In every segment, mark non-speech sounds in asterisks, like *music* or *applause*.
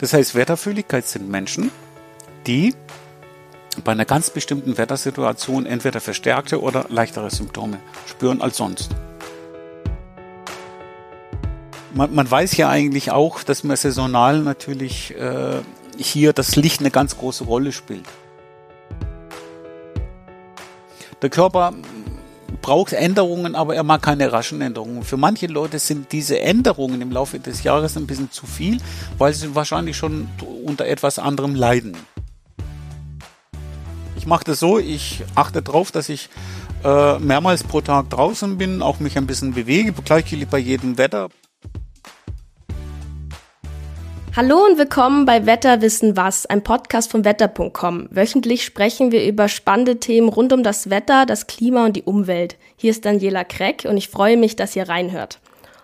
Das heißt, Wetterfühligkeit sind Menschen, die bei einer ganz bestimmten Wettersituation entweder verstärkte oder leichtere Symptome spüren als sonst. Man, man weiß ja eigentlich auch, dass man saisonal natürlich äh, hier das Licht eine ganz große Rolle spielt. Der Körper braucht Änderungen, aber er mag keine raschen Änderungen. Für manche Leute sind diese Änderungen im Laufe des Jahres ein bisschen zu viel, weil sie wahrscheinlich schon unter etwas anderem leiden. Ich mache das so, ich achte darauf, dass ich äh, mehrmals pro Tag draußen bin, auch mich ein bisschen bewege, gleich bei jedem Wetter. Hallo und willkommen bei Wetter wissen was, ein Podcast von wetter.com. Wöchentlich sprechen wir über spannende Themen rund um das Wetter, das Klima und die Umwelt. Hier ist Daniela Kreck und ich freue mich, dass ihr reinhört.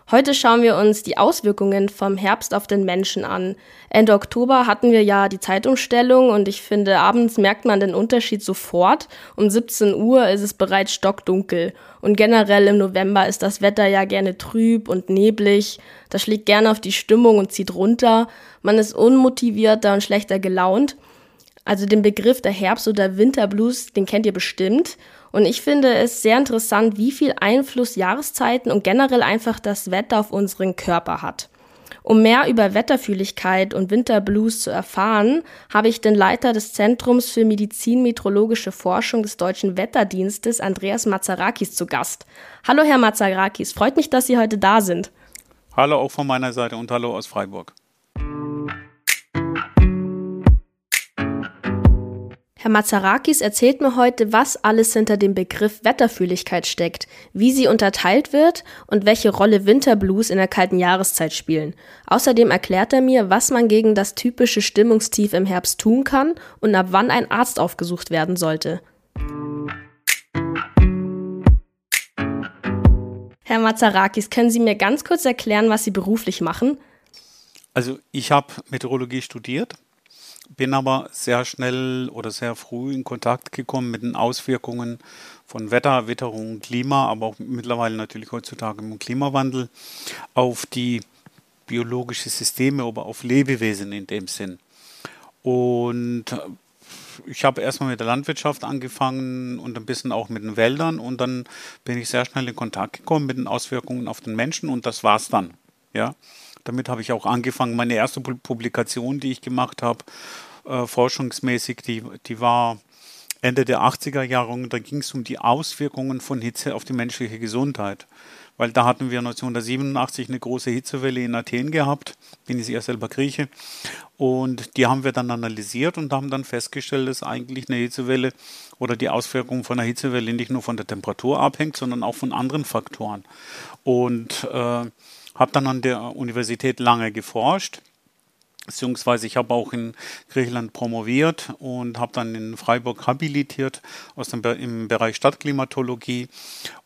Heute schauen wir uns die Auswirkungen vom Herbst auf den Menschen an. Ende Oktober hatten wir ja die Zeitumstellung und ich finde, abends merkt man den Unterschied sofort. Um 17 Uhr ist es bereits stockdunkel. Und generell im November ist das Wetter ja gerne trüb und neblig. Das schlägt gerne auf die Stimmung und zieht runter. Man ist unmotivierter und schlechter gelaunt. Also den Begriff der Herbst- oder Winterblues, den kennt ihr bestimmt. Und ich finde es sehr interessant, wie viel Einfluss Jahreszeiten und generell einfach das Wetter auf unseren Körper hat. Um mehr über Wetterfühligkeit und Winterblues zu erfahren, habe ich den Leiter des Zentrums für Medizin-Meteorologische Forschung des Deutschen Wetterdienstes, Andreas Mazarakis, zu Gast. Hallo, Herr Mazarakis, freut mich, dass Sie heute da sind. Hallo auch von meiner Seite und hallo aus Freiburg. Herr Mazarakis erzählt mir heute, was alles hinter dem Begriff Wetterfühligkeit steckt, wie sie unterteilt wird und welche Rolle Winterblues in der kalten Jahreszeit spielen. Außerdem erklärt er mir, was man gegen das typische Stimmungstief im Herbst tun kann und ab wann ein Arzt aufgesucht werden sollte. Herr Mazarakis, können Sie mir ganz kurz erklären, was Sie beruflich machen? Also ich habe Meteorologie studiert bin aber sehr schnell oder sehr früh in Kontakt gekommen mit den Auswirkungen von Wetter, Witterung, Klima, aber auch mittlerweile natürlich heutzutage im Klimawandel auf die biologische Systeme, aber auf Lebewesen in dem Sinn. Und ich habe erstmal mit der Landwirtschaft angefangen und ein bisschen auch mit den Wäldern und dann bin ich sehr schnell in Kontakt gekommen mit den Auswirkungen auf den Menschen und das war's dann. Ja. Damit habe ich auch angefangen. Meine erste Publikation, die ich gemacht habe, äh, forschungsmäßig, die, die war Ende der 80er Jahre und da ging es um die Auswirkungen von Hitze auf die menschliche Gesundheit. Weil da hatten wir 1987 eine große Hitzewelle in Athen gehabt, bin ich ja selber Grieche, und die haben wir dann analysiert und haben dann festgestellt, dass eigentlich eine Hitzewelle oder die Auswirkungen von einer Hitzewelle nicht nur von der Temperatur abhängt, sondern auch von anderen Faktoren. Und äh, habe dann an der Universität lange geforscht, beziehungsweise ich habe auch in Griechenland promoviert und habe dann in Freiburg habilitiert aus dem, im Bereich Stadtklimatologie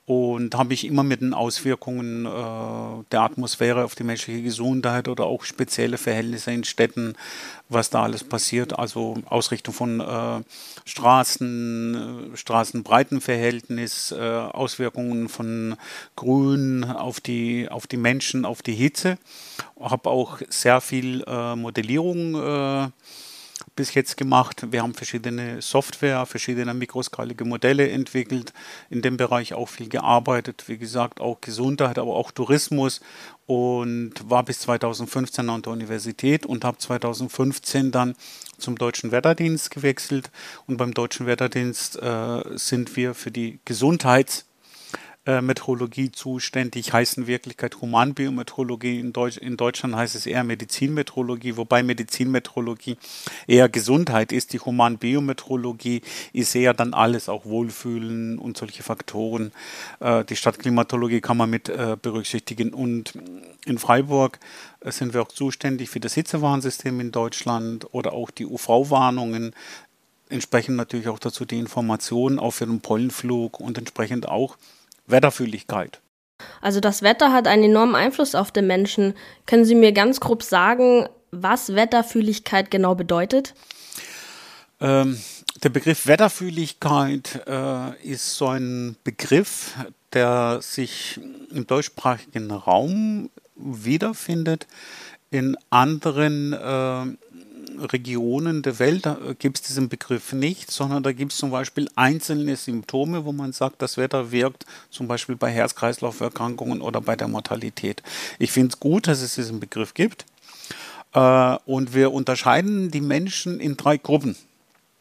und habe mich immer mit den Auswirkungen äh, der Atmosphäre auf die menschliche Gesundheit oder auch spezielle Verhältnisse in Städten, was da alles passiert, also Ausrichtung von äh, Straßen, äh, Straßenbreitenverhältnis, äh, Auswirkungen von Grün auf die, auf die Menschen, auf die Hitze. Habe auch sehr viel äh, Modellierung äh, bis jetzt gemacht. Wir haben verschiedene Software, verschiedene mikroskalige Modelle entwickelt, in dem Bereich auch viel gearbeitet. Wie gesagt, auch Gesundheit, aber auch Tourismus und war bis 2015 an der Universität und habe 2015 dann zum Deutschen Wetterdienst gewechselt. Und beim Deutschen Wetterdienst äh, sind wir für die Gesundheits- äh, Metrologie zuständig, heißt in Wirklichkeit Humanbiometrologie. In, Deutsch, in Deutschland heißt es eher Medizinmetrologie, wobei Medizinmetrologie eher Gesundheit ist. Die Humanbiometrologie ist eher dann alles, auch Wohlfühlen und solche Faktoren. Äh, die Stadtklimatologie kann man mit äh, berücksichtigen. Und in Freiburg äh, sind wir auch zuständig für das Hitzewarnsystem in Deutschland oder auch die UV-Warnungen entsprechend natürlich auch dazu die Informationen auch für den Pollenflug und entsprechend auch Wetterfühligkeit. Also das Wetter hat einen enormen Einfluss auf den Menschen. Können Sie mir ganz grob sagen, was Wetterfühligkeit genau bedeutet? Ähm, der Begriff Wetterfühligkeit äh, ist so ein Begriff, der sich im deutschsprachigen Raum wiederfindet. In anderen äh, Regionen der Welt gibt es diesen Begriff nicht, sondern da gibt es zum Beispiel einzelne Symptome, wo man sagt, das Wetter wirkt, zum Beispiel bei Herz-Kreislauf-Erkrankungen oder bei der Mortalität. Ich finde es gut, dass es diesen Begriff gibt. Äh, und wir unterscheiden die Menschen in drei Gruppen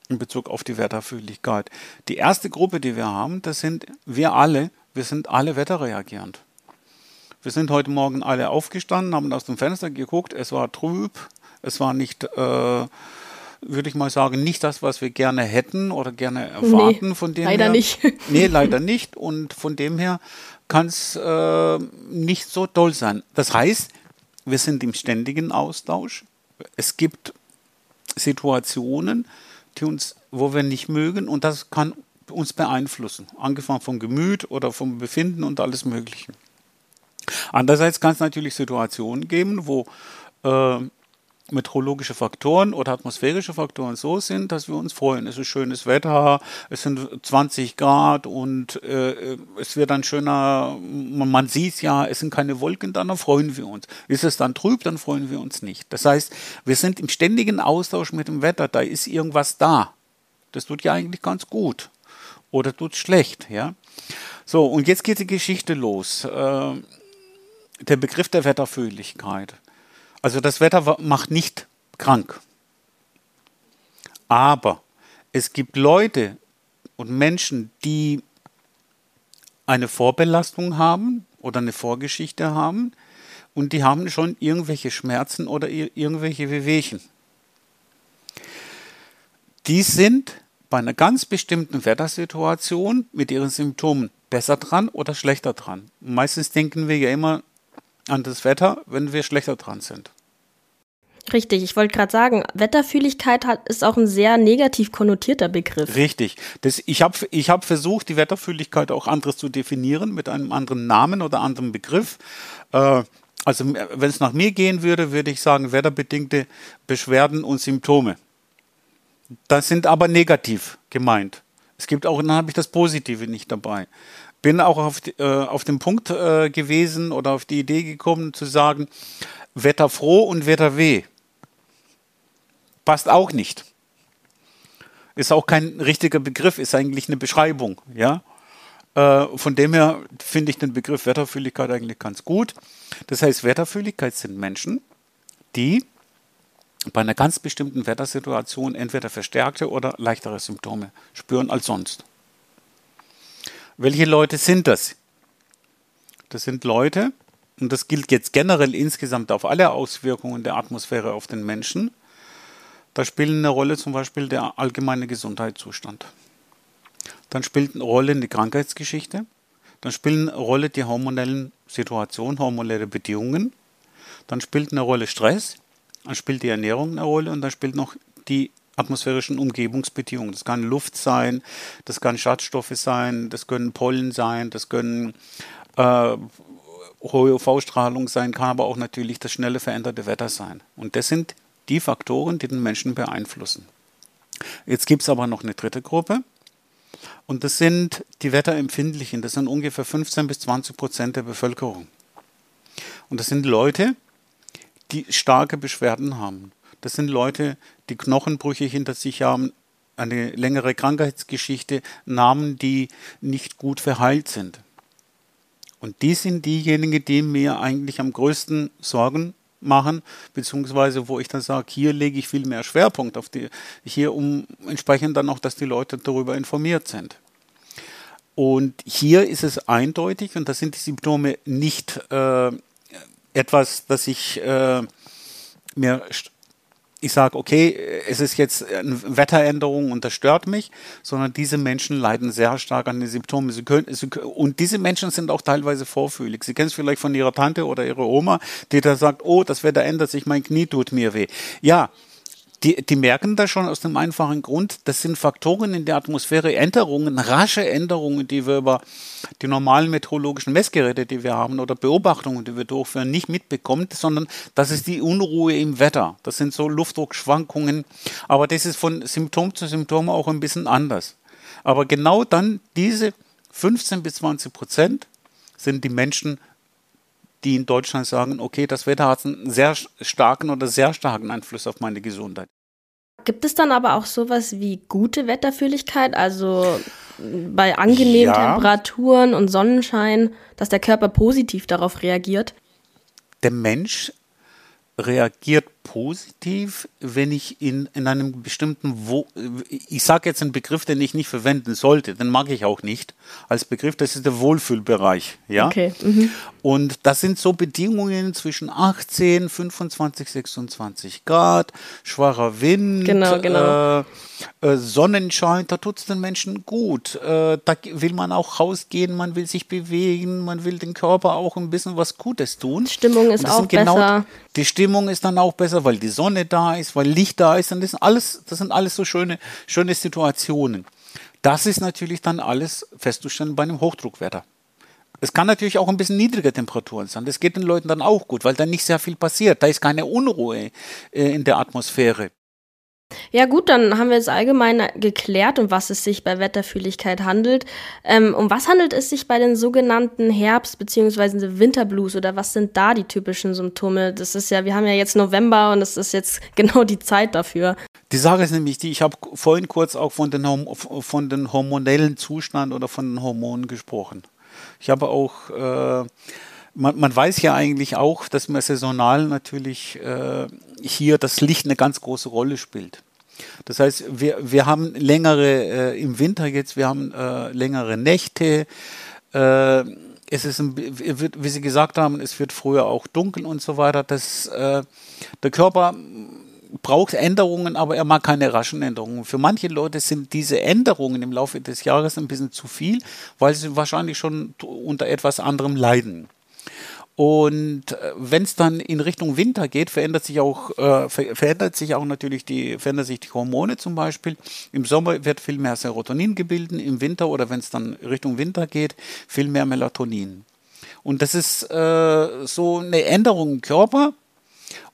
in Bezug auf die Wetterfühligkeit. Die erste Gruppe, die wir haben, das sind wir alle, wir sind alle wetterreagierend. Wir sind heute Morgen alle aufgestanden, haben aus dem Fenster geguckt, es war trüb, es war nicht, äh, würde ich mal sagen, nicht das, was wir gerne hätten oder gerne erwarten. Nee, von dem leider her, nicht. *laughs* nee, leider nicht. Und von dem her kann es äh, nicht so toll sein. Das heißt, wir sind im ständigen Austausch. Es gibt Situationen, die uns, wo wir nicht mögen und das kann uns beeinflussen, angefangen vom Gemüt oder vom Befinden und alles Mögliche. Andererseits kann es natürlich Situationen geben, wo äh, meteorologische Faktoren oder atmosphärische Faktoren so sind, dass wir uns freuen. Es ist schönes Wetter, es sind 20 Grad und äh, es wird dann schöner, man, man sieht ja, es sind keine Wolken, dann freuen wir uns. Ist es dann trüb, dann freuen wir uns nicht. Das heißt, wir sind im ständigen Austausch mit dem Wetter, da ist irgendwas da. Das tut ja eigentlich ganz gut oder tut schlecht, ja. So, und jetzt geht die Geschichte los. Äh, der Begriff der Wetterfühligkeit. Also das Wetter macht nicht krank. Aber es gibt Leute und Menschen, die eine Vorbelastung haben oder eine Vorgeschichte haben und die haben schon irgendwelche Schmerzen oder irgendwelche Wehwehchen. Die sind bei einer ganz bestimmten Wettersituation mit ihren Symptomen besser dran oder schlechter dran. Meistens denken wir ja immer, an das Wetter, wenn wir schlechter dran sind. Richtig, ich wollte gerade sagen, Wetterfühligkeit hat, ist auch ein sehr negativ konnotierter Begriff. Richtig. Das, ich habe ich hab versucht, die Wetterfühligkeit auch anderes zu definieren, mit einem anderen Namen oder anderem Begriff. Äh, also wenn es nach mir gehen würde, würde ich sagen, wetterbedingte Beschwerden und Symptome. Das sind aber negativ gemeint. Es gibt auch, dann habe ich das Positive nicht dabei bin auch auf, äh, auf den Punkt äh, gewesen oder auf die Idee gekommen zu sagen, wetterfroh und wetterweh. Passt auch nicht. Ist auch kein richtiger Begriff, ist eigentlich eine Beschreibung. Ja? Äh, von dem her finde ich den Begriff Wetterfühligkeit eigentlich ganz gut. Das heißt, Wetterfühligkeit sind Menschen, die bei einer ganz bestimmten Wettersituation entweder verstärkte oder leichtere Symptome spüren als sonst. Welche Leute sind das? Das sind Leute, und das gilt jetzt generell insgesamt auf alle Auswirkungen der Atmosphäre auf den Menschen. Da spielen eine Rolle zum Beispiel der allgemeine Gesundheitszustand. Dann spielt eine Rolle die Krankheitsgeschichte. Dann spielen eine Rolle die hormonellen Situationen, hormonelle Bedingungen. Dann spielt eine Rolle Stress. Dann spielt die Ernährung eine Rolle und dann spielt noch die atmosphärischen Umgebungsbedingungen. Das kann Luft sein, das kann Schadstoffe sein, das können Pollen sein, das können äh, hohe UV-Strahlung sein, kann aber auch natürlich das schnelle veränderte Wetter sein. Und das sind die Faktoren, die den Menschen beeinflussen. Jetzt gibt es aber noch eine dritte Gruppe. Und das sind die Wetterempfindlichen. Das sind ungefähr 15 bis 20 Prozent der Bevölkerung. Und das sind Leute, die starke Beschwerden haben. Das sind Leute, die Knochenbrüche hinter sich haben, eine längere Krankheitsgeschichte, Namen, die nicht gut verheilt sind. Und die sind diejenigen, die mir eigentlich am größten Sorgen machen, beziehungsweise wo ich dann sage, hier lege ich viel mehr Schwerpunkt auf die, hier um entsprechend dann auch, dass die Leute darüber informiert sind. Und hier ist es eindeutig, und da sind die Symptome nicht äh, etwas, das ich äh, mir ich sage, okay, es ist jetzt eine Wetteränderung und das stört mich, sondern diese Menschen leiden sehr stark an den Symptomen. Sie können, sie, und diese Menschen sind auch teilweise vorfühlig. Sie kennen es vielleicht von ihrer Tante oder ihrer Oma, die da sagt, oh, das Wetter ändert sich, mein Knie tut mir weh. Ja, die, die merken das schon aus dem einfachen Grund, das sind Faktoren in der Atmosphäre, Änderungen, rasche Änderungen, die wir über die normalen meteorologischen Messgeräte, die wir haben oder Beobachtungen, die wir durchführen, nicht mitbekommen, sondern das ist die Unruhe im Wetter. Das sind so Luftdruckschwankungen, aber das ist von Symptom zu Symptom auch ein bisschen anders. Aber genau dann diese 15 bis 20 Prozent sind die Menschen die in Deutschland sagen, okay, das Wetter hat einen sehr starken oder sehr starken Einfluss auf meine Gesundheit. Gibt es dann aber auch sowas wie gute Wetterfühligkeit, also bei angenehmen ja. Temperaturen und Sonnenschein, dass der Körper positiv darauf reagiert? Der Mensch reagiert positiv, wenn ich in, in einem bestimmten, Wo ich sage jetzt einen Begriff, den ich nicht verwenden sollte, den mag ich auch nicht als Begriff, das ist der Wohlfühlbereich. Ja? Okay. Mhm. Und das sind so Bedingungen zwischen 18, 25, 26 Grad, schwacher Wind, genau, genau. Äh, äh, Sonnenschein, da tut es den Menschen gut. Äh, da will man auch rausgehen, man will sich bewegen, man will den Körper auch ein bisschen was Gutes tun. Stimmung ist auch genau, besser. Die Stimmung ist dann auch besser, weil die Sonne da ist, weil Licht da ist. Und das sind alles, das sind alles so schöne, schöne Situationen. Das ist natürlich dann alles festzustellen bei einem Hochdruckwetter. Es kann natürlich auch ein bisschen niedrige Temperaturen sein. Das geht den Leuten dann auch gut, weil dann nicht sehr viel passiert. Da ist keine Unruhe äh, in der Atmosphäre. Ja gut, dann haben wir jetzt allgemein geklärt, um was es sich bei Wetterfühligkeit handelt. Ähm, um was handelt es sich bei den sogenannten Herbst- bzw. Winterblues oder was sind da die typischen Symptome? Das ist ja, wir haben ja jetzt November und es ist jetzt *laughs* genau die Zeit dafür. Die Sache ist nämlich die, ich habe vorhin kurz auch von den, von den hormonellen Zustand oder von den Hormonen gesprochen. Ich habe auch äh, man, man, weiß ja eigentlich auch, dass man saisonal natürlich äh, hier das Licht eine ganz große Rolle spielt. Das heißt, wir, wir haben längere, äh, im Winter jetzt, wir haben äh, längere Nächte. Äh, es ist, ein, wird, wie Sie gesagt haben, es wird früher auch dunkel und so weiter. Das, äh, der Körper braucht Änderungen, aber er mag keine raschen Änderungen. Für manche Leute sind diese Änderungen im Laufe des Jahres ein bisschen zu viel, weil sie wahrscheinlich schon unter etwas anderem leiden. Und äh, wenn es dann in Richtung Winter geht, verändert sich auch, äh, ver verändert sich auch natürlich die, verändert sich die Hormone zum Beispiel. Im Sommer wird viel mehr Serotonin gebildet, im Winter oder wenn es dann Richtung Winter geht, viel mehr Melatonin. Und das ist äh, so eine Änderung im Körper.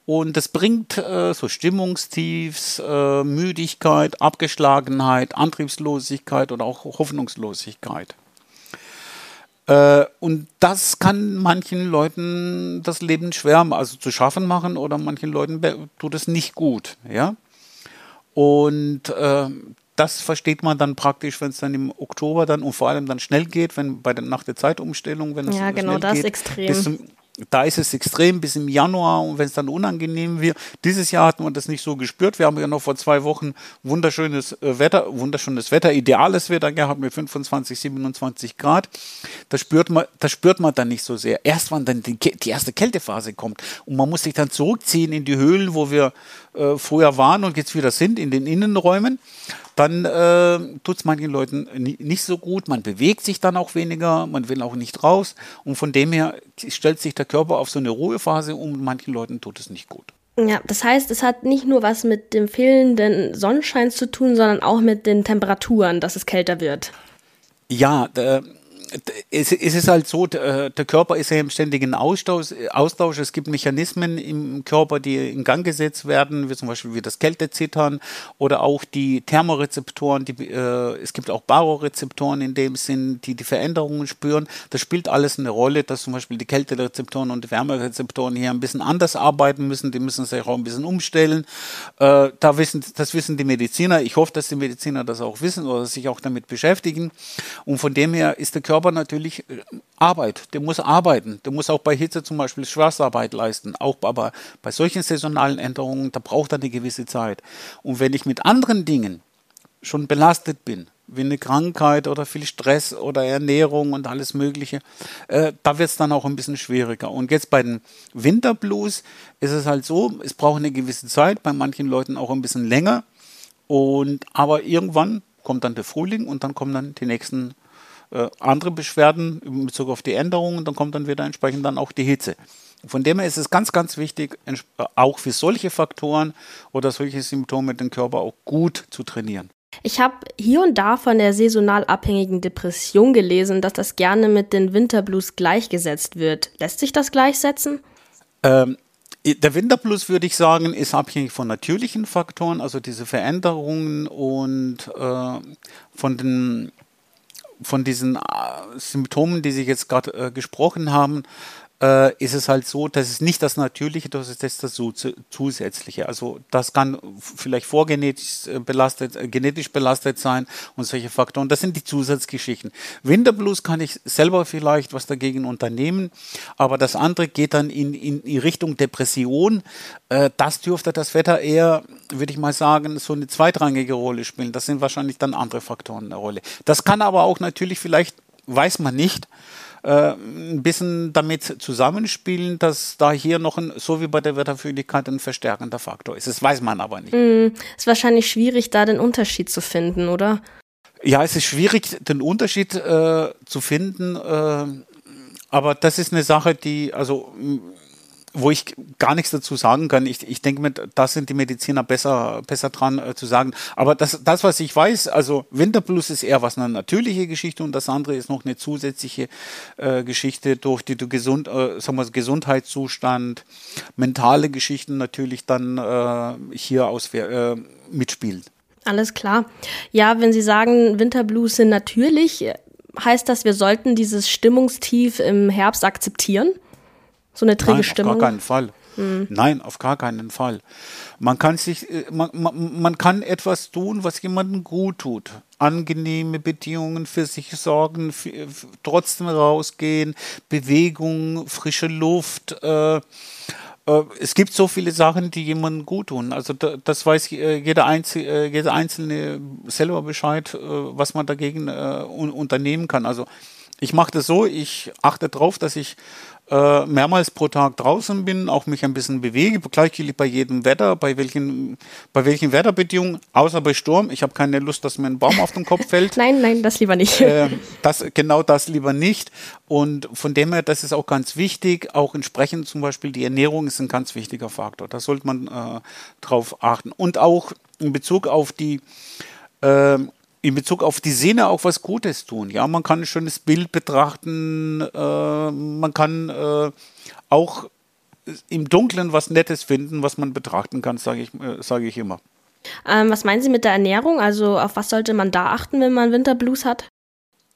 Und das bringt äh, so Stimmungstiefs, äh, Müdigkeit, Abgeschlagenheit, Antriebslosigkeit oder auch Hoffnungslosigkeit. Äh, und das kann manchen Leuten das Leben schwer, also zu schaffen machen, oder manchen Leuten tut es nicht gut, ja. Und äh, das versteht man dann praktisch, wenn es dann im Oktober dann und vor allem dann schnell geht, wenn bei der nach der Zeitumstellung, wenn es ja, genau, schnell das geht, extrem. Bis zum, da ist es extrem bis im Januar und wenn es dann unangenehm wird. Dieses Jahr hatten wir das nicht so gespürt. Wir haben ja noch vor zwei Wochen wunderschönes äh, Wetter, wunderschönes Wetter, ideales Wetter gehabt mit 25, 27 Grad. Das spürt man, das spürt man dann nicht so sehr. Erst wenn dann die, die erste Kältephase kommt und man muss sich dann zurückziehen in die Höhlen, wo wir äh, vorher waren und jetzt wieder sind, in den Innenräumen dann äh, tut es manchen Leuten nicht so gut. Man bewegt sich dann auch weniger, man will auch nicht raus. Und von dem her stellt sich der Körper auf so eine Ruhephase um. Manchen Leuten tut es nicht gut. Ja, das heißt, es hat nicht nur was mit dem fehlenden Sonnenschein zu tun, sondern auch mit den Temperaturen, dass es kälter wird. Ja, der, es, ist halt so, der Körper ist ja im ständigen Austausch, Austausch. Es gibt Mechanismen im Körper, die in Gang gesetzt werden, wie zum Beispiel wie das Kältezittern oder auch die Thermorezeptoren. Die, äh, es gibt auch Barorezeptoren in dem Sinn, die die Veränderungen spüren. Das spielt alles eine Rolle, dass zum Beispiel die Kälterezeptoren und die Wärmerezeptoren hier ein bisschen anders arbeiten müssen. Die müssen sich auch ein bisschen umstellen. Äh, da wissen, das wissen die Mediziner. Ich hoffe, dass die Mediziner das auch wissen oder sich auch damit beschäftigen. Und von dem her ist der Körper Körper natürlich äh, Arbeit, der muss arbeiten, der muss auch bei Hitze zum Beispiel Schwarzarbeit leisten. Auch aber bei solchen saisonalen Änderungen, da braucht er eine gewisse Zeit. Und wenn ich mit anderen Dingen schon belastet bin, wie eine Krankheit oder viel Stress oder Ernährung und alles Mögliche, äh, da wird es dann auch ein bisschen schwieriger. Und jetzt bei den Winterblues ist es halt so, es braucht eine gewisse Zeit, bei manchen Leuten auch ein bisschen länger. Und aber irgendwann kommt dann der Frühling und dann kommen dann die nächsten äh, andere Beschwerden in Bezug auf die Änderungen, dann kommt dann wieder entsprechend dann auch die Hitze. Von dem her ist es ganz, ganz wichtig, äh, auch für solche Faktoren oder solche Symptome den Körper auch gut zu trainieren. Ich habe hier und da von der saisonal abhängigen Depression gelesen, dass das gerne mit den Winterblues gleichgesetzt wird. Lässt sich das gleichsetzen? Ähm, der Winterblues, würde ich sagen, ist abhängig von natürlichen Faktoren, also diese Veränderungen und äh, von den von diesen äh, Symptomen, die Sie jetzt gerade äh, gesprochen haben, äh, ist es halt so, dass es nicht das Natürliche, das ist das, das Zusätzliche. Also das kann vielleicht vorgenetisch äh, belastet, äh, genetisch belastet sein und solche Faktoren. Das sind die Zusatzgeschichten. Winterblues kann ich selber vielleicht was dagegen unternehmen, aber das andere geht dann in, in, in Richtung Depression. Äh, das dürfte das Wetter eher, würde ich mal sagen, so eine zweitrangige Rolle spielen. Das sind wahrscheinlich dann andere Faktoren eine Rolle. Das kann aber auch natürlich vielleicht, weiß man nicht, äh, ein bisschen damit zusammenspielen, dass da hier noch ein, so wie bei der Wetterfühligkeit ein verstärkender Faktor ist. Das weiß man aber nicht. Mm, ist wahrscheinlich schwierig, da den Unterschied zu finden, oder? Ja, es ist schwierig, den Unterschied äh, zu finden. Äh, aber das ist eine Sache, die, also wo ich gar nichts dazu sagen kann. Ich, ich denke mir, da sind die Mediziner besser, besser dran äh, zu sagen. Aber das, das, was ich weiß, also Winterplus ist eher was eine natürliche Geschichte und das andere ist noch eine zusätzliche äh, Geschichte, durch die du gesund, äh, sagen wir, Gesundheitszustand, mentale Geschichten natürlich dann äh, hier aus, äh, mitspielen. Alles klar. Ja, wenn Sie sagen, Winterblues sind natürlich, heißt das, wir sollten dieses Stimmungstief im Herbst akzeptieren? So eine träge Nein, Stimmung? Auf gar keinen Fall. Mhm. Nein, auf gar keinen Fall. Man kann sich, äh, man, man, man kann etwas tun, was jemandem gut tut. Angenehme Bedingungen für sich sorgen, für, trotzdem rausgehen, Bewegung, frische Luft. Äh, äh, es gibt so viele Sachen, die jemandem gut tun. Also da, das weiß äh, jeder, Einzel äh, jeder Einzelne selber Bescheid, was man dagegen un unternehmen kann. Also ich mache das so, ich achte darauf, dass ich äh, mehrmals pro Tag draußen bin, auch mich ein bisschen bewege, gleichgültig bei jedem Wetter, bei welchen, bei welchen Wetterbedingungen, außer bei Sturm. Ich habe keine Lust, dass mir ein Baum auf den Kopf fällt. *laughs* nein, nein, das lieber nicht. Äh, das, genau das lieber nicht. Und von dem her, das ist auch ganz wichtig. Auch entsprechend zum Beispiel die Ernährung ist ein ganz wichtiger Faktor. Da sollte man äh, drauf achten. Und auch in Bezug auf die äh, in Bezug auf die Sinne auch was Gutes tun. Ja, man kann ein schönes Bild betrachten, äh, man kann äh, auch im Dunkeln was Nettes finden, was man betrachten kann, sage ich, äh, sage ich immer. Ähm, was meinen Sie mit der Ernährung? Also auf was sollte man da achten, wenn man Winterblues hat?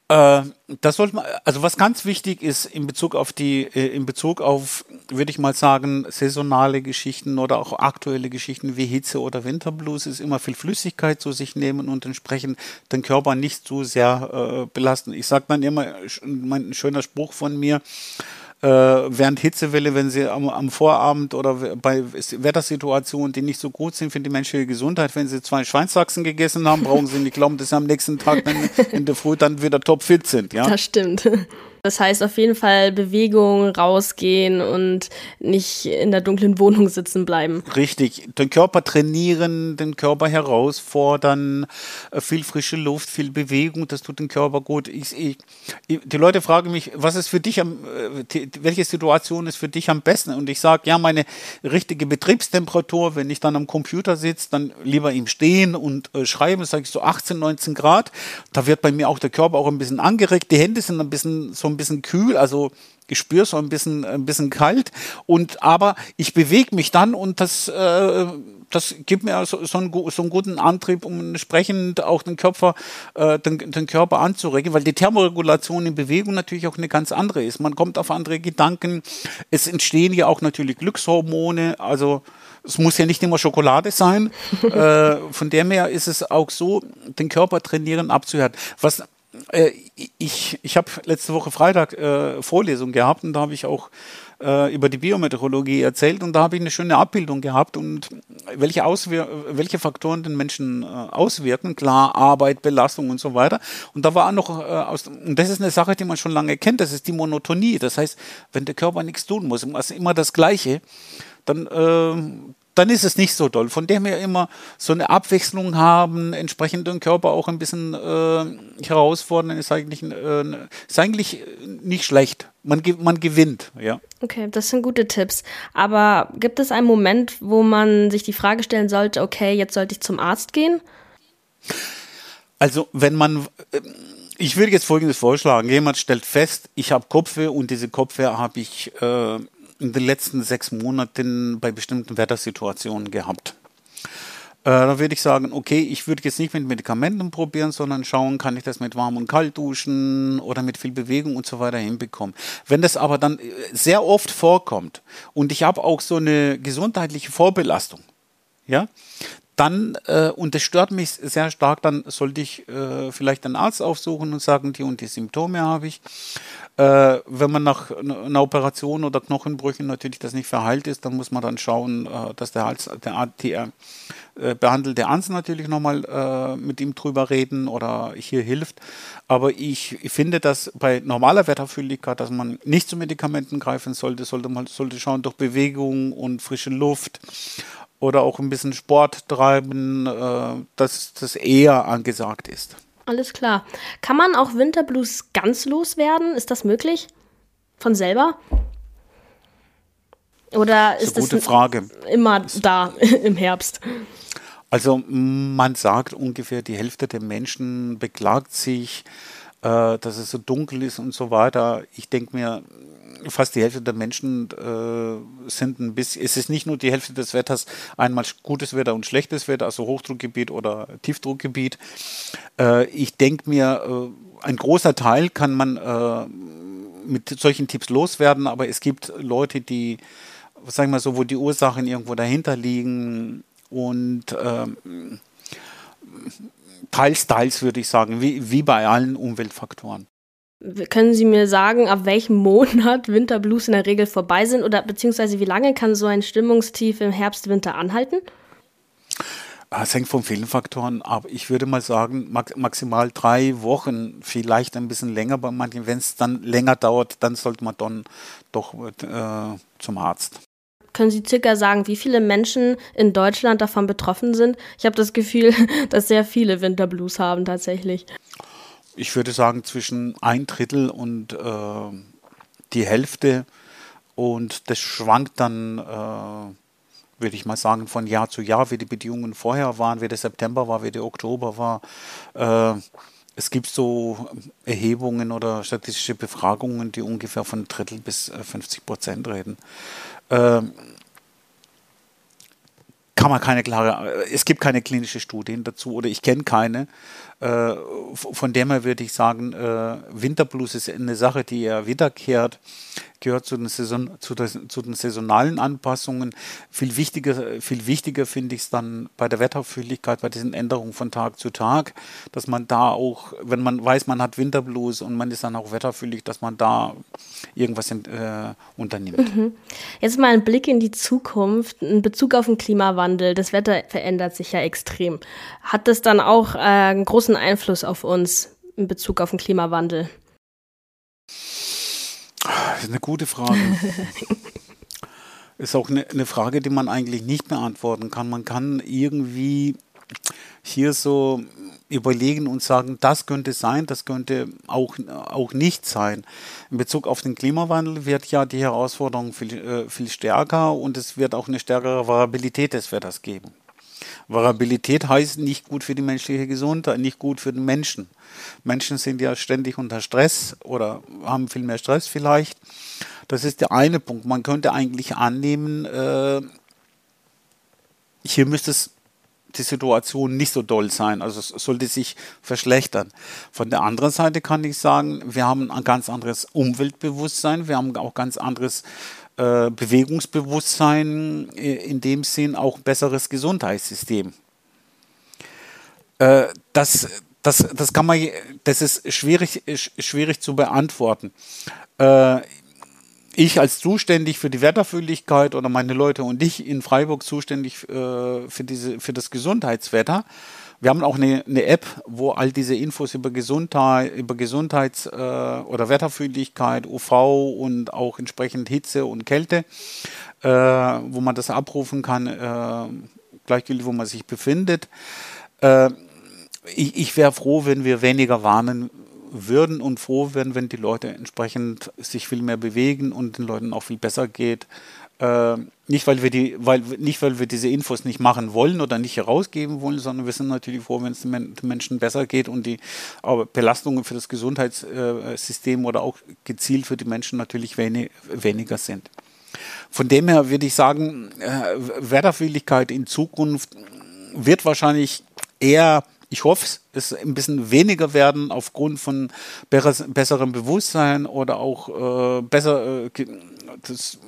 Äh, das sollte man, also was ganz wichtig ist in Bezug auf die, äh, in Bezug auf, würde ich mal sagen, saisonale Geschichten oder auch aktuelle Geschichten wie Hitze oder Winterblues, ist immer viel Flüssigkeit zu sich nehmen und entsprechend den Körper nicht zu sehr äh, belasten. Ich sage dann immer, ein schöner Spruch von mir, äh, während Hitzewelle, wenn sie am, am, Vorabend oder bei Wettersituationen, die nicht so gut sind für die menschliche Gesundheit, wenn sie zwei Schweinsachsen gegessen haben, brauchen sie nicht glauben, dass sie am nächsten Tag dann in der Früh dann wieder topfit sind. Ja? Das stimmt. Das heißt auf jeden Fall Bewegung, rausgehen und nicht in der dunklen Wohnung sitzen bleiben. Richtig, den Körper trainieren, den Körper herausfordern, äh, viel frische Luft, viel Bewegung, das tut den Körper gut. Ich, ich, die Leute fragen mich, was ist für dich am, äh, welche Situation ist für dich am besten? Und ich sage, ja, meine richtige Betriebstemperatur, wenn ich dann am Computer sitze, dann lieber im Stehen und äh, schreiben, sage ich so 18, 19 Grad. Da wird bei mir auch der Körper auch ein bisschen angeregt, die Hände sind ein bisschen so ein bisschen kühl, also ich spüre so ein bisschen, ein bisschen kalt. Und aber ich bewege mich dann und das, äh, das gibt mir so, so, einen, so einen guten Antrieb, um entsprechend auch den Körper, äh, den, den Körper anzuregen, weil die Thermoregulation in Bewegung natürlich auch eine ganz andere ist. Man kommt auf andere Gedanken. Es entstehen ja auch natürlich Glückshormone, also es muss ja nicht immer Schokolade sein. *laughs* äh, von dem her ist es auch so, den Körper trainieren abzuhören. Was äh, ich, ich habe letzte Woche Freitag äh, Vorlesung gehabt und da habe ich auch äh, über die Biometeorologie erzählt und da habe ich eine schöne Abbildung gehabt und welche, Auswir welche Faktoren den Menschen äh, auswirken. Klar, Arbeit, Belastung und so weiter. Und da war noch, äh, aus, und das ist eine Sache, die man schon lange kennt, das ist die Monotonie. Das heißt, wenn der Körper nichts tun muss, immer das Gleiche, dann, äh, dann ist es nicht so toll. Von dem her immer so eine Abwechslung haben, entsprechend den Körper auch ein bisschen äh, herausfordern, ist eigentlich, äh, ist eigentlich nicht schlecht. Man, man gewinnt, ja. Okay, das sind gute Tipps. Aber gibt es einen Moment, wo man sich die Frage stellen sollte, okay, jetzt sollte ich zum Arzt gehen? Also, wenn man. Äh, ich würde jetzt Folgendes vorschlagen. Jemand stellt fest, ich habe Kopfweh und diese Kopfweh habe ich äh, in den letzten sechs Monaten bei bestimmten Wettersituationen gehabt. Äh, da würde ich sagen, okay, ich würde jetzt nicht mit Medikamenten probieren, sondern schauen, kann ich das mit warm und kalt duschen oder mit viel Bewegung und so weiter hinbekommen. Wenn das aber dann äh, sehr oft vorkommt und ich habe auch so eine gesundheitliche Vorbelastung, ja, dann, äh, und das stört mich sehr stark, dann sollte ich äh, vielleicht einen Arzt aufsuchen und sagen, die und die Symptome habe ich. Äh, wenn man nach einer Operation oder Knochenbrüchen natürlich das nicht verheilt ist, dann muss man dann schauen, äh, dass der, Hals, der die, äh, behandelte Arzt natürlich nochmal äh, mit ihm drüber reden oder hier hilft. Aber ich, ich finde, dass bei normaler Wetterfühligkeit, dass man nicht zu Medikamenten greifen sollte, sollte man sollte schauen durch Bewegung und frische Luft oder auch ein bisschen Sport treiben, äh, dass das eher angesagt ist. Alles klar. Kann man auch Winterblues ganz loswerden? Ist das möglich? Von selber? Oder ist das ist Frage. immer da *laughs* im Herbst? Also man sagt ungefähr, die Hälfte der Menschen beklagt sich, äh, dass es so dunkel ist und so weiter. Ich denke mir, fast die Hälfte der Menschen äh, sind ein bisschen, es ist nicht nur die Hälfte des Wetters, einmal gutes Wetter und schlechtes Wetter, also Hochdruckgebiet oder Tiefdruckgebiet. Äh, ich denke mir, äh, ein großer Teil kann man äh, mit solchen Tipps loswerden, aber es gibt Leute, die, sagen wir so, wo die Ursachen irgendwo dahinter liegen und ähm, teils, teils würde ich sagen, wie, wie bei allen Umweltfaktoren. Können Sie mir sagen, ab welchem Monat *laughs* Winterblues in der Regel vorbei sind oder beziehungsweise wie lange kann so ein Stimmungstief im Herbst, Winter anhalten? Ah, es hängt von vielen Faktoren ab. Ich würde mal sagen, maximal drei Wochen, vielleicht ein bisschen länger bei manchen. Wenn es dann länger dauert, dann sollte man dann doch äh, zum Arzt. Können Sie circa sagen, wie viele Menschen in Deutschland davon betroffen sind? Ich habe das Gefühl, *laughs* dass sehr viele Winterblues haben tatsächlich ich würde sagen, zwischen ein Drittel und äh, die Hälfte. Und das schwankt dann, äh, würde ich mal sagen, von Jahr zu Jahr, wie die Bedingungen vorher waren, wie der September war, wie der Oktober war. Äh, es gibt so Erhebungen oder statistische Befragungen, die ungefähr von Drittel bis 50 äh, Prozent reden. Ähm, kann man keine klare, es gibt keine klinischen Studien dazu oder ich kenne keine. Äh, von dem her würde ich sagen, äh, Winterblues ist eine Sache, die ja wiederkehrt gehört zu den, Saison, zu, der, zu den saisonalen Anpassungen. Viel wichtiger, viel wichtiger finde ich es dann bei der Wetterfühligkeit, bei diesen Änderungen von Tag zu Tag, dass man da auch, wenn man weiß, man hat Winterblues und man ist dann auch wetterfühlig, dass man da irgendwas in, äh, unternimmt. Mhm. Jetzt mal ein Blick in die Zukunft, in Bezug auf den Klimawandel. Das Wetter verändert sich ja extrem. Hat das dann auch äh, einen großen Einfluss auf uns in Bezug auf den Klimawandel? Das ist eine gute Frage. *laughs* ist auch eine, eine, Frage, die man eigentlich nicht beantworten kann. Man kann irgendwie hier so überlegen und sagen, das könnte sein, das könnte auch, auch nicht sein. In Bezug auf den Klimawandel wird ja die Herausforderung viel, äh, viel stärker und es wird auch eine stärkere Variabilität des Wetters geben. Variabilität heißt nicht gut für die menschliche Gesundheit, nicht gut für den Menschen. Menschen sind ja ständig unter Stress oder haben viel mehr Stress vielleicht. Das ist der eine Punkt. Man könnte eigentlich annehmen, äh, hier müsste es die Situation nicht so doll sein, also es sollte sich verschlechtern. Von der anderen Seite kann ich sagen, wir haben ein ganz anderes Umweltbewusstsein, wir haben auch ganz anderes äh, Bewegungsbewusstsein, äh, in dem Sinn auch ein besseres Gesundheitssystem. Äh, das, das, das kann man, das ist schwierig, schwierig zu beantworten. Ich als zuständig für die Wetterfühligkeit oder meine Leute und ich in Freiburg zuständig für, diese, für das Gesundheitswetter. Wir haben auch eine, eine App, wo all diese Infos über Gesundheit, über Gesundheits- äh, oder Wetterfühligkeit, UV und auch entsprechend Hitze und Kälte, äh, wo man das abrufen kann, äh, gleichgültig, wo man sich befindet. Äh, ich, ich wäre froh, wenn wir weniger warnen würden und froh werden, wenn die Leute entsprechend sich viel mehr bewegen und den Leuten auch viel besser geht. Äh, nicht, weil wir die, weil, nicht, weil wir diese Infos nicht machen wollen oder nicht herausgeben wollen, sondern wir sind natürlich froh, wenn es den Menschen besser geht und die Belastungen für das Gesundheitssystem oder auch gezielt für die Menschen natürlich wenig, weniger sind. Von dem her würde ich sagen, äh, Wetterfühligkeit in Zukunft wird wahrscheinlich eher ich hoffe, es ein bisschen weniger werden aufgrund von besserem Bewusstsein oder auch äh, besser äh, das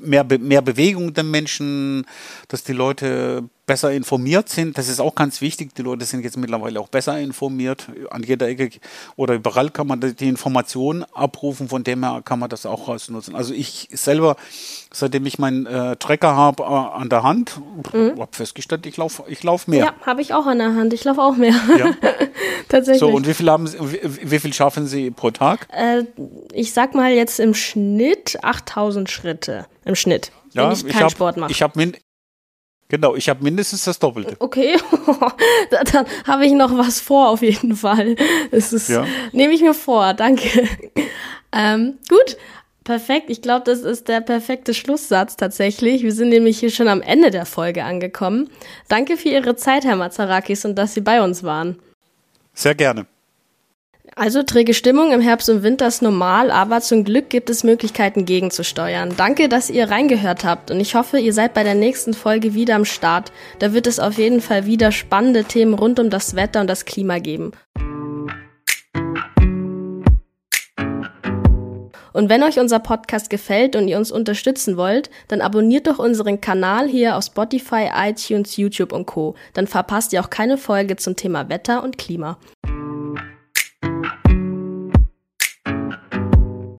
mehr, Be mehr Bewegung der Menschen, dass die Leute besser informiert sind. Das ist auch ganz wichtig. Die Leute sind jetzt mittlerweile auch besser informiert. An jeder Ecke oder überall kann man die Informationen abrufen, von dem her kann man das auch rausnutzen. Also ich selber, seitdem ich meinen äh, Trecker habe äh, an der Hand, mhm. habe festgestellt, ich laufe ich lauf mehr. Ja, habe ich auch an der Hand. Ich laufe auch mehr. Ja. *laughs* Tatsächlich. So, und wie viel, haben Sie, wie, wie viel schaffen Sie pro Tag? Äh, ich sag mal jetzt im Schnitt 8000 Schritte. Im Schnitt. Ja, wenn ich keinen Sport mache. Ich habe min Genau, ich habe mindestens das Doppelte. Okay, *laughs* dann habe ich noch was vor auf jeden Fall. Das ist, ja. nehme ich mir vor, danke. Ähm, gut, perfekt. Ich glaube, das ist der perfekte Schlusssatz tatsächlich. Wir sind nämlich hier schon am Ende der Folge angekommen. Danke für Ihre Zeit, Herr Mazarakis, und dass Sie bei uns waren. Sehr gerne. Also träge Stimmung im Herbst und Winter ist normal, aber zum Glück gibt es Möglichkeiten gegenzusteuern. Danke, dass ihr reingehört habt und ich hoffe, ihr seid bei der nächsten Folge wieder am Start. Da wird es auf jeden Fall wieder spannende Themen rund um das Wetter und das Klima geben. Und wenn euch unser Podcast gefällt und ihr uns unterstützen wollt, dann abonniert doch unseren Kanal hier auf Spotify, iTunes, YouTube und Co. Dann verpasst ihr auch keine Folge zum Thema Wetter und Klima.